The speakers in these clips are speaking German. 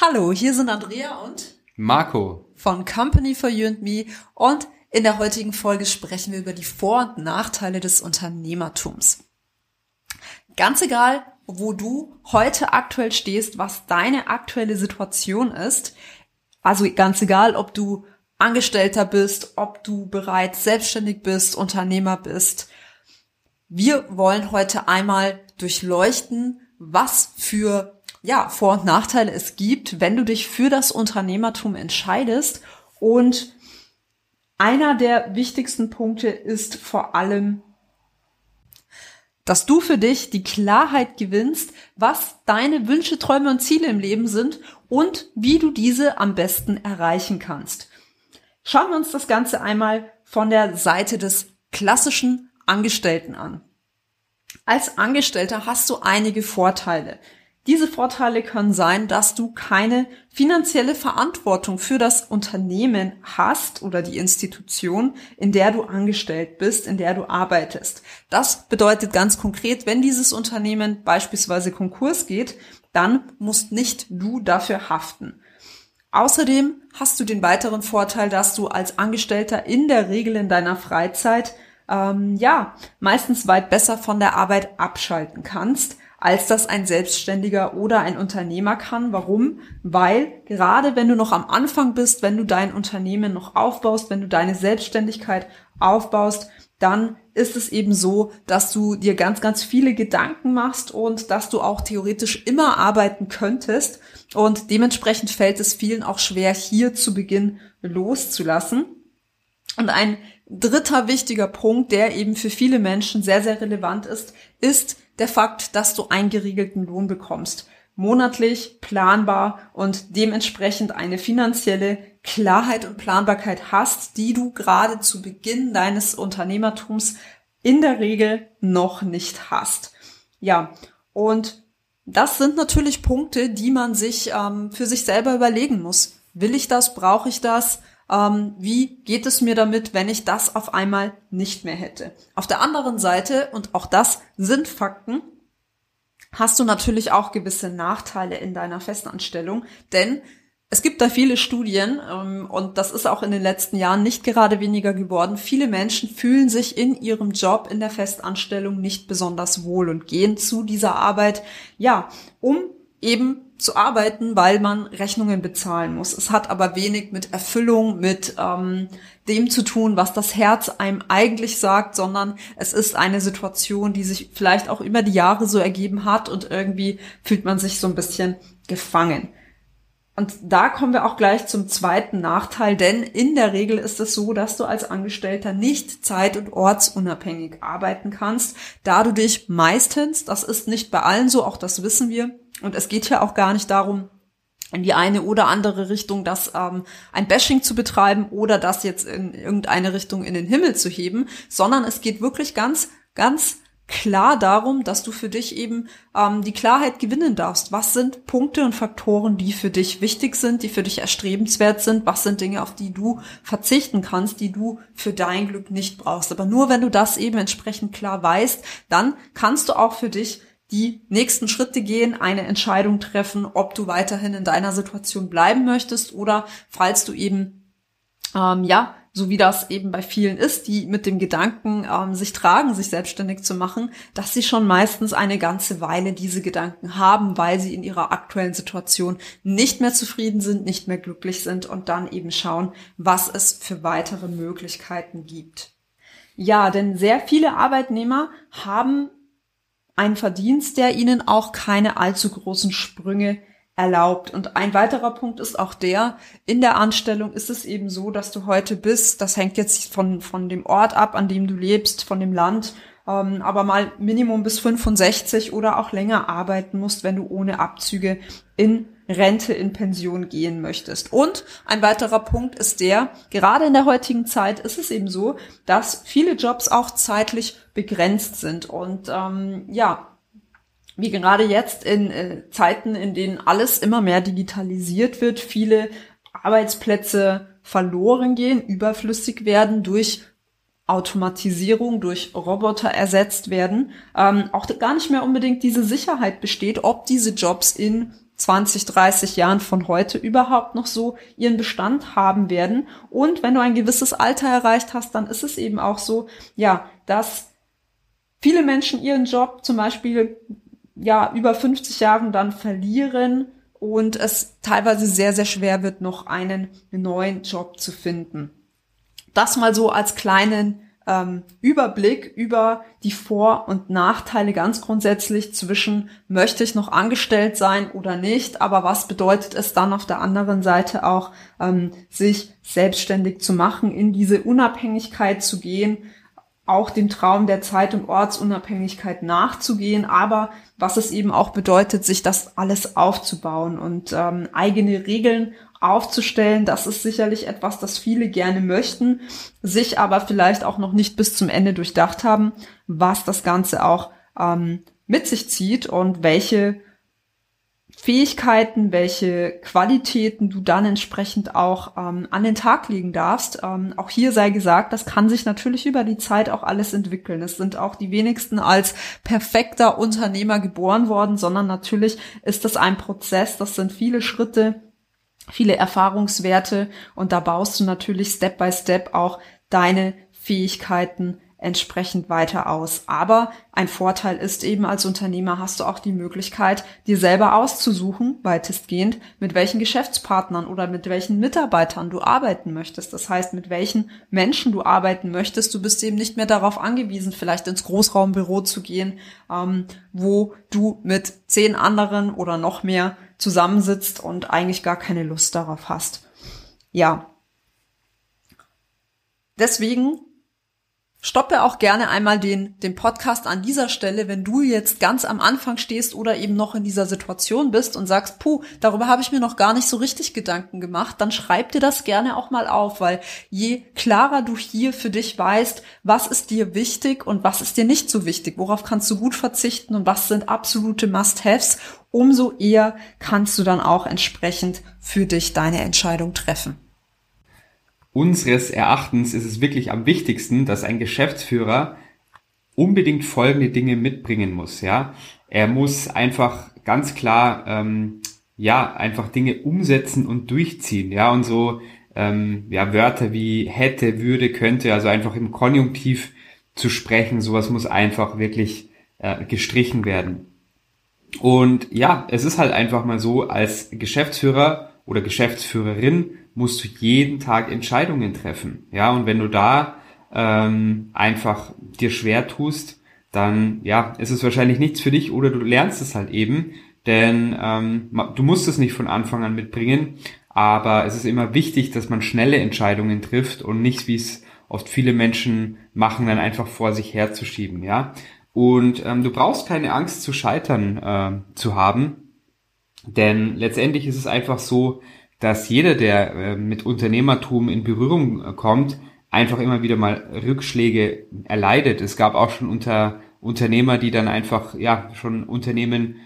Hallo, hier sind Andrea und Marco von Company for You and Me und in der heutigen Folge sprechen wir über die Vor- und Nachteile des Unternehmertums. Ganz egal, wo du heute aktuell stehst, was deine aktuelle Situation ist, also ganz egal, ob du Angestellter bist, ob du bereits selbstständig bist, Unternehmer bist. Wir wollen heute einmal durchleuchten, was für ja, Vor- und Nachteile es gibt, wenn du dich für das Unternehmertum entscheidest. Und einer der wichtigsten Punkte ist vor allem, dass du für dich die Klarheit gewinnst, was deine Wünsche, Träume und Ziele im Leben sind und wie du diese am besten erreichen kannst. Schauen wir uns das Ganze einmal von der Seite des klassischen Angestellten an. Als Angestellter hast du einige Vorteile. Diese Vorteile können sein, dass du keine finanzielle Verantwortung für das Unternehmen hast oder die Institution, in der du angestellt bist, in der du arbeitest. Das bedeutet ganz konkret, wenn dieses Unternehmen beispielsweise Konkurs geht, dann musst nicht du dafür haften. Außerdem hast du den weiteren Vorteil, dass du als Angestellter in der Regel in deiner Freizeit ähm, ja meistens weit besser von der Arbeit abschalten kannst als das ein Selbstständiger oder ein Unternehmer kann. Warum? Weil gerade wenn du noch am Anfang bist, wenn du dein Unternehmen noch aufbaust, wenn du deine Selbstständigkeit aufbaust, dann ist es eben so, dass du dir ganz, ganz viele Gedanken machst und dass du auch theoretisch immer arbeiten könntest. Und dementsprechend fällt es vielen auch schwer, hier zu Beginn loszulassen. Und ein dritter wichtiger Punkt, der eben für viele Menschen sehr, sehr relevant ist, ist der Fakt, dass du einen geriegelten Lohn bekommst. Monatlich, planbar und dementsprechend eine finanzielle Klarheit und Planbarkeit hast, die du gerade zu Beginn deines Unternehmertums in der Regel noch nicht hast. Ja, und das sind natürlich Punkte, die man sich ähm, für sich selber überlegen muss. Will ich das? Brauche ich das? Ähm, wie geht es mir damit, wenn ich das auf einmal nicht mehr hätte. Auf der anderen Seite, und auch das sind Fakten, hast du natürlich auch gewisse Nachteile in deiner Festanstellung, denn es gibt da viele Studien ähm, und das ist auch in den letzten Jahren nicht gerade weniger geworden. Viele Menschen fühlen sich in ihrem Job in der Festanstellung nicht besonders wohl und gehen zu dieser Arbeit, ja, um eben zu arbeiten, weil man Rechnungen bezahlen muss. Es hat aber wenig mit Erfüllung, mit ähm, dem zu tun, was das Herz einem eigentlich sagt, sondern es ist eine Situation, die sich vielleicht auch über die Jahre so ergeben hat und irgendwie fühlt man sich so ein bisschen gefangen. Und da kommen wir auch gleich zum zweiten Nachteil, denn in der Regel ist es so, dass du als Angestellter nicht zeit- und ortsunabhängig arbeiten kannst, da du dich meistens, das ist nicht bei allen so, auch das wissen wir, und es geht ja auch gar nicht darum, in die eine oder andere Richtung das ähm, ein Bashing zu betreiben oder das jetzt in irgendeine Richtung in den Himmel zu heben, sondern es geht wirklich ganz, ganz klar darum, dass du für dich eben ähm, die Klarheit gewinnen darfst. Was sind Punkte und Faktoren, die für dich wichtig sind, die für dich erstrebenswert sind? Was sind Dinge, auf die du verzichten kannst, die du für dein Glück nicht brauchst? Aber nur wenn du das eben entsprechend klar weißt, dann kannst du auch für dich die nächsten Schritte gehen, eine Entscheidung treffen, ob du weiterhin in deiner Situation bleiben möchtest oder falls du eben, ähm, ja, so wie das eben bei vielen ist, die mit dem Gedanken ähm, sich tragen, sich selbstständig zu machen, dass sie schon meistens eine ganze Weile diese Gedanken haben, weil sie in ihrer aktuellen Situation nicht mehr zufrieden sind, nicht mehr glücklich sind und dann eben schauen, was es für weitere Möglichkeiten gibt. Ja, denn sehr viele Arbeitnehmer haben ein Verdienst, der ihnen auch keine allzu großen Sprünge erlaubt. Und ein weiterer Punkt ist auch der, in der Anstellung ist es eben so, dass du heute bist, das hängt jetzt von, von dem Ort ab, an dem du lebst, von dem Land, ähm, aber mal Minimum bis 65 oder auch länger arbeiten musst, wenn du ohne Abzüge in Rente, in Pension gehen möchtest. Und ein weiterer Punkt ist der, gerade in der heutigen Zeit ist es eben so, dass viele Jobs auch zeitlich begrenzt sind. Und ähm, ja, wie gerade jetzt in äh, Zeiten, in denen alles immer mehr digitalisiert wird, viele Arbeitsplätze verloren gehen, überflüssig werden durch Automatisierung durch Roboter ersetzt werden, ähm, auch gar nicht mehr unbedingt diese Sicherheit besteht, ob diese Jobs in 20, 30 Jahren von heute überhaupt noch so ihren Bestand haben werden. Und wenn du ein gewisses Alter erreicht hast, dann ist es eben auch so, ja, dass viele Menschen ihren Job zum Beispiel ja über 50 Jahren dann verlieren und es teilweise sehr, sehr schwer wird, noch einen neuen Job zu finden. Das mal so als kleinen ähm, Überblick über die Vor- und Nachteile ganz grundsätzlich zwischen möchte ich noch angestellt sein oder nicht, aber was bedeutet es dann auf der anderen Seite auch, ähm, sich selbstständig zu machen, in diese Unabhängigkeit zu gehen, auch dem Traum der Zeit- und Ortsunabhängigkeit nachzugehen, aber was es eben auch bedeutet, sich das alles aufzubauen und ähm, eigene Regeln aufzustellen. Das ist sicherlich etwas, das viele gerne möchten, sich aber vielleicht auch noch nicht bis zum Ende durchdacht haben, was das Ganze auch ähm, mit sich zieht und welche Fähigkeiten, welche Qualitäten du dann entsprechend auch ähm, an den Tag legen darfst. Ähm, auch hier sei gesagt, das kann sich natürlich über die Zeit auch alles entwickeln. Es sind auch die wenigsten als perfekter Unternehmer geboren worden, sondern natürlich ist das ein Prozess, das sind viele Schritte, viele Erfahrungswerte. Und da baust du natürlich Step by Step auch deine Fähigkeiten entsprechend weiter aus. Aber ein Vorteil ist eben als Unternehmer hast du auch die Möglichkeit, dir selber auszusuchen, weitestgehend, mit welchen Geschäftspartnern oder mit welchen Mitarbeitern du arbeiten möchtest. Das heißt, mit welchen Menschen du arbeiten möchtest. Du bist eben nicht mehr darauf angewiesen, vielleicht ins Großraumbüro zu gehen, ähm, wo du mit zehn anderen oder noch mehr zusammensitzt und eigentlich gar keine Lust darauf hast. Ja. Deswegen Stoppe auch gerne einmal den, den Podcast an dieser Stelle, wenn du jetzt ganz am Anfang stehst oder eben noch in dieser Situation bist und sagst, puh, darüber habe ich mir noch gar nicht so richtig Gedanken gemacht, dann schreib dir das gerne auch mal auf, weil je klarer du hier für dich weißt, was ist dir wichtig und was ist dir nicht so wichtig, worauf kannst du gut verzichten und was sind absolute Must-Haves, umso eher kannst du dann auch entsprechend für dich deine Entscheidung treffen unseres Erachtens ist es wirklich am wichtigsten, dass ein Geschäftsführer unbedingt folgende Dinge mitbringen muss. Ja, er muss einfach ganz klar ähm, ja einfach Dinge umsetzen und durchziehen. Ja, und so ähm, ja Wörter wie hätte, würde, könnte, also einfach im Konjunktiv zu sprechen, sowas muss einfach wirklich äh, gestrichen werden. Und ja, es ist halt einfach mal so, als Geschäftsführer oder Geschäftsführerin musst du jeden Tag Entscheidungen treffen. Ja, und wenn du da ähm, einfach dir schwer tust, dann ja, ist es wahrscheinlich nichts für dich oder du lernst es halt eben, denn ähm, du musst es nicht von Anfang an mitbringen, aber es ist immer wichtig, dass man schnelle Entscheidungen trifft und nicht, wie es oft viele Menschen machen, dann einfach vor sich herzuschieben, ja. Und ähm, du brauchst keine Angst zu scheitern äh, zu haben, denn letztendlich ist es einfach so, dass jeder, der äh, mit Unternehmertum in Berührung äh, kommt, einfach immer wieder mal Rückschläge erleidet. Es gab auch schon unter Unternehmer, die dann einfach, ja, schon Unternehmen,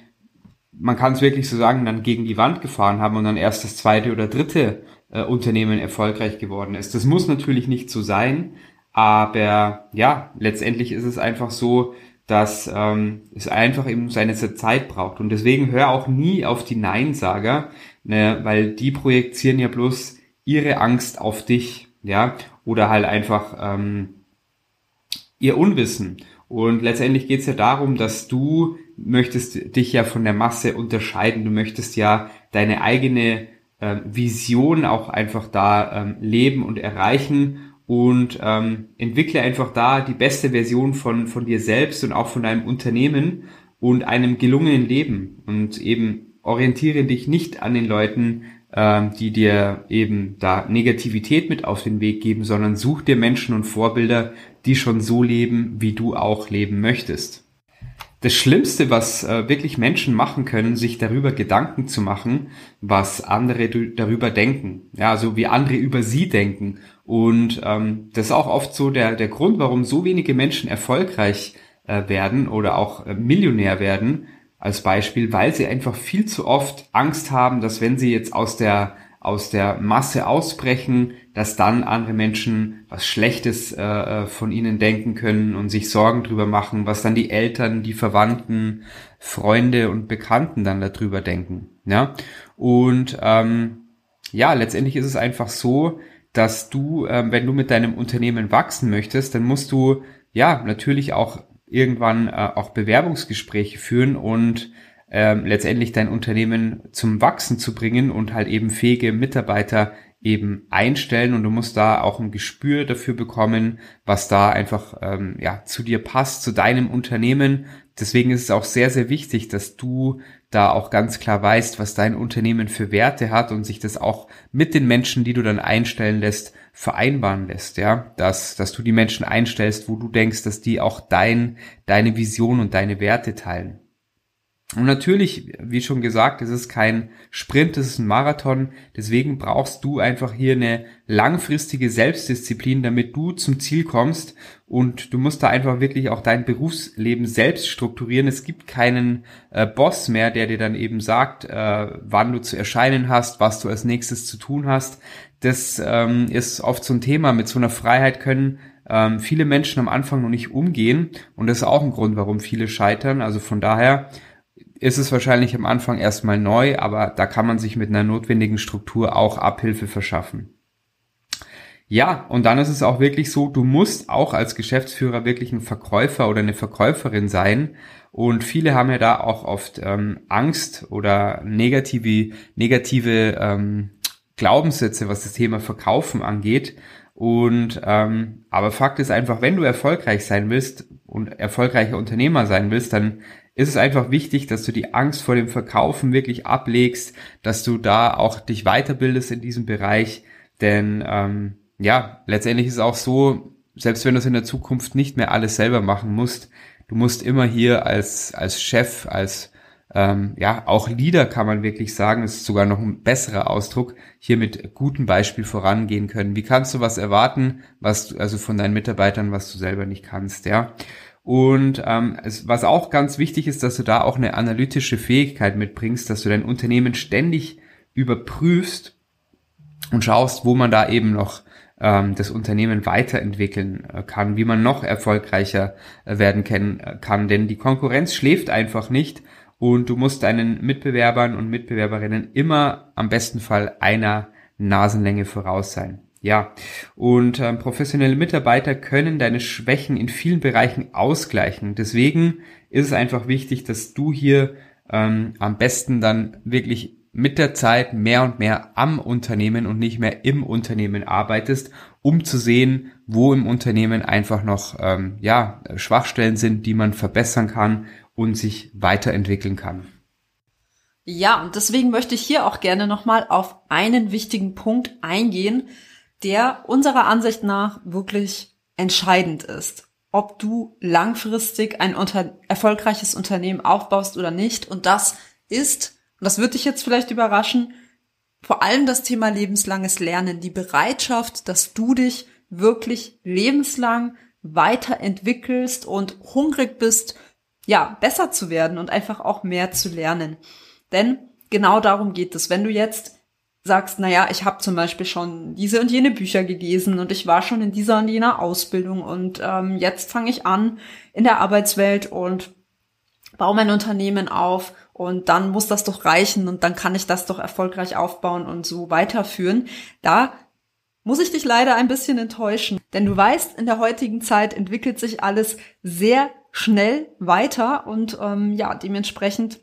man kann es wirklich so sagen, dann gegen die Wand gefahren haben und dann erst das zweite oder dritte äh, Unternehmen erfolgreich geworden ist. Das muss natürlich nicht so sein, aber ja, letztendlich ist es einfach so, dass ähm, es einfach eben seine Zeit braucht. Und deswegen hör auch nie auf die Neinsager, ne, weil die projizieren ja bloß ihre Angst auf dich, ja, oder halt einfach ähm, ihr Unwissen. Und letztendlich geht es ja darum, dass du möchtest dich ja von der Masse unterscheiden, du möchtest ja deine eigene äh, Vision auch einfach da ähm, leben und erreichen und ähm, entwickle einfach da die beste Version von, von dir selbst und auch von deinem Unternehmen und einem gelungenen Leben und eben orientiere dich nicht an den Leuten, ähm, die dir eben da Negativität mit auf den Weg geben, sondern such dir Menschen und Vorbilder, die schon so leben, wie du auch leben möchtest. Das Schlimmste, was äh, wirklich Menschen machen können, sich darüber Gedanken zu machen, was andere darüber denken. Ja, also wie andere über sie denken. Und ähm, das ist auch oft so der, der Grund, warum so wenige Menschen erfolgreich äh, werden oder auch äh, Millionär werden, als Beispiel, weil sie einfach viel zu oft Angst haben, dass wenn sie jetzt aus der aus der Masse ausbrechen, dass dann andere Menschen was Schlechtes äh, äh, von ihnen denken können und sich Sorgen drüber machen, was dann die Eltern, die Verwandten, Freunde und Bekannten dann darüber denken. Ja und ähm, ja, letztendlich ist es einfach so, dass du, ähm, wenn du mit deinem Unternehmen wachsen möchtest, dann musst du ja natürlich auch irgendwann äh, auch Bewerbungsgespräche führen und ähm, letztendlich dein Unternehmen zum Wachsen zu bringen und halt eben fähige Mitarbeiter eben einstellen und du musst da auch ein Gespür dafür bekommen, was da einfach ähm, ja zu dir passt, zu deinem Unternehmen. Deswegen ist es auch sehr sehr wichtig, dass du da auch ganz klar weißt, was dein Unternehmen für Werte hat und sich das auch mit den Menschen, die du dann einstellen lässt, vereinbaren lässt, ja, dass, dass du die Menschen einstellst, wo du denkst, dass die auch dein, deine Vision und deine Werte teilen. Und natürlich, wie schon gesagt, es ist kein Sprint, es ist ein Marathon. Deswegen brauchst du einfach hier eine langfristige Selbstdisziplin, damit du zum Ziel kommst. Und du musst da einfach wirklich auch dein Berufsleben selbst strukturieren. Es gibt keinen äh, Boss mehr, der dir dann eben sagt, äh, wann du zu erscheinen hast, was du als nächstes zu tun hast. Das ähm, ist oft so ein Thema. Mit so einer Freiheit können ähm, viele Menschen am Anfang noch nicht umgehen. Und das ist auch ein Grund, warum viele scheitern. Also von daher, ist es wahrscheinlich am Anfang erstmal neu, aber da kann man sich mit einer notwendigen Struktur auch Abhilfe verschaffen. Ja, und dann ist es auch wirklich so, du musst auch als Geschäftsführer wirklich ein Verkäufer oder eine Verkäuferin sein. Und viele haben ja da auch oft ähm, Angst oder negative, negative ähm, Glaubenssätze, was das Thema Verkaufen angeht. Und ähm, aber Fakt ist einfach, wenn du erfolgreich sein willst und erfolgreicher Unternehmer sein willst, dann ist es einfach wichtig, dass du die Angst vor dem Verkaufen wirklich ablegst, dass du da auch dich weiterbildest in diesem Bereich. Denn ähm, ja, letztendlich ist es auch so, selbst wenn du es in der Zukunft nicht mehr alles selber machen musst, du musst immer hier als, als Chef, als ähm, ja, auch Leader kann man wirklich sagen, ist sogar noch ein besserer Ausdruck, hier mit gutem Beispiel vorangehen können. Wie kannst du was erwarten, was du, also von deinen Mitarbeitern, was du selber nicht kannst, ja? Und ähm, es, was auch ganz wichtig ist, dass du da auch eine analytische Fähigkeit mitbringst, dass du dein Unternehmen ständig überprüfst und schaust, wo man da eben noch ähm, das Unternehmen weiterentwickeln äh, kann, wie man noch erfolgreicher äh, werden äh, kann. Denn die Konkurrenz schläft einfach nicht und du musst deinen Mitbewerbern und Mitbewerberinnen immer am besten Fall einer Nasenlänge voraus sein. Ja, und ähm, professionelle Mitarbeiter können deine Schwächen in vielen Bereichen ausgleichen. Deswegen ist es einfach wichtig, dass du hier ähm, am besten dann wirklich mit der Zeit mehr und mehr am Unternehmen und nicht mehr im Unternehmen arbeitest, um zu sehen, wo im Unternehmen einfach noch ähm, ja Schwachstellen sind, die man verbessern kann und sich weiterentwickeln kann. Ja, und deswegen möchte ich hier auch gerne nochmal auf einen wichtigen Punkt eingehen, der unserer Ansicht nach wirklich entscheidend ist. Ob du langfristig ein unter erfolgreiches Unternehmen aufbaust oder nicht. Und das ist, und das wird dich jetzt vielleicht überraschen, vor allem das Thema lebenslanges Lernen, die Bereitschaft, dass du dich wirklich lebenslang weiterentwickelst und hungrig bist, ja, besser zu werden und einfach auch mehr zu lernen. Denn genau darum geht es. Wenn du jetzt sagst, na ja, ich habe zum Beispiel schon diese und jene Bücher gelesen und ich war schon in dieser und jener Ausbildung und ähm, jetzt fange ich an in der Arbeitswelt und baue mein Unternehmen auf und dann muss das doch reichen und dann kann ich das doch erfolgreich aufbauen und so weiterführen. Da muss ich dich leider ein bisschen enttäuschen, denn du weißt, in der heutigen Zeit entwickelt sich alles sehr schnell weiter und ähm, ja, dementsprechend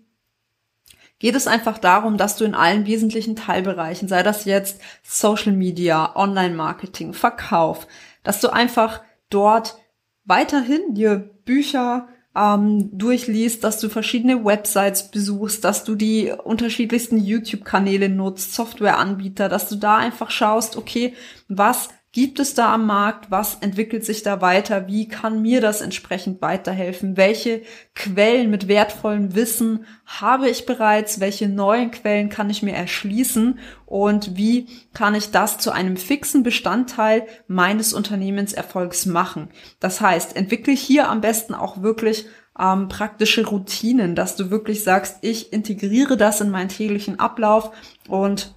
geht es einfach darum, dass du in allen wesentlichen Teilbereichen, sei das jetzt Social Media, Online-Marketing, Verkauf, dass du einfach dort weiterhin dir Bücher ähm, durchliest, dass du verschiedene Websites besuchst, dass du die unterschiedlichsten YouTube-Kanäle nutzt, Softwareanbieter, dass du da einfach schaust, okay, was gibt es da am Markt? Was entwickelt sich da weiter? Wie kann mir das entsprechend weiterhelfen? Welche Quellen mit wertvollem Wissen habe ich bereits? Welche neuen Quellen kann ich mir erschließen? Und wie kann ich das zu einem fixen Bestandteil meines Unternehmenserfolgs machen? Das heißt, entwickle hier am besten auch wirklich ähm, praktische Routinen, dass du wirklich sagst, ich integriere das in meinen täglichen Ablauf und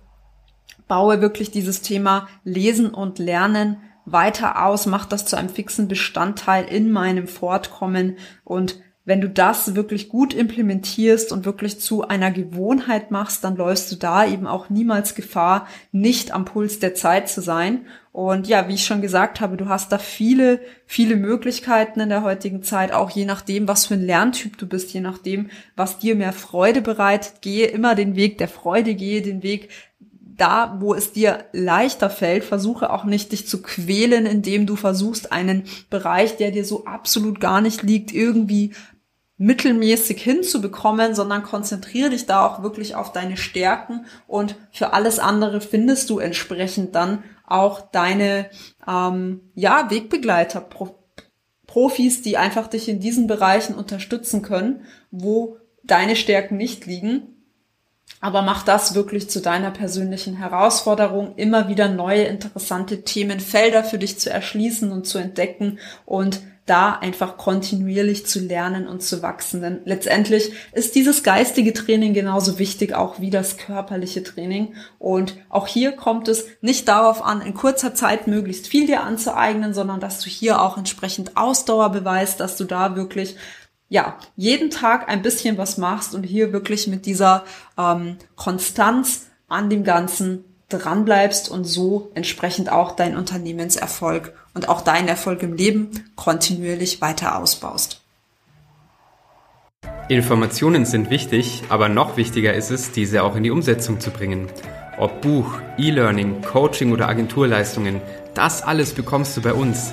baue wirklich dieses Thema Lesen und Lernen weiter aus, mach das zu einem fixen Bestandteil in meinem Fortkommen und wenn du das wirklich gut implementierst und wirklich zu einer Gewohnheit machst, dann läufst du da eben auch niemals Gefahr, nicht am Puls der Zeit zu sein. Und ja, wie ich schon gesagt habe, du hast da viele, viele Möglichkeiten in der heutigen Zeit, auch je nachdem, was für ein Lerntyp du bist, je nachdem, was dir mehr Freude bereitet. Gehe immer den Weg der Freude, gehe den Weg da, wo es dir leichter fällt, versuche auch nicht dich zu quälen, indem du versuchst, einen Bereich, der dir so absolut gar nicht liegt, irgendwie mittelmäßig hinzubekommen, sondern konzentriere dich da auch wirklich auf deine Stärken und für alles andere findest du entsprechend dann auch deine ähm, ja Wegbegleiter, Pro Profis, die einfach dich in diesen Bereichen unterstützen können, wo deine Stärken nicht liegen aber mach das wirklich zu deiner persönlichen Herausforderung, immer wieder neue interessante Themenfelder für dich zu erschließen und zu entdecken und da einfach kontinuierlich zu lernen und zu wachsen. Denn letztendlich ist dieses geistige Training genauso wichtig auch wie das körperliche Training. Und auch hier kommt es nicht darauf an, in kurzer Zeit möglichst viel dir anzueignen, sondern dass du hier auch entsprechend Ausdauer beweist, dass du da wirklich ja, jeden Tag ein bisschen was machst und hier wirklich mit dieser ähm, Konstanz an dem Ganzen dranbleibst und so entsprechend auch dein Unternehmenserfolg und auch deinen Erfolg im Leben kontinuierlich weiter ausbaust. Informationen sind wichtig, aber noch wichtiger ist es, diese auch in die Umsetzung zu bringen. Ob Buch, E-Learning, Coaching oder Agenturleistungen, das alles bekommst du bei uns.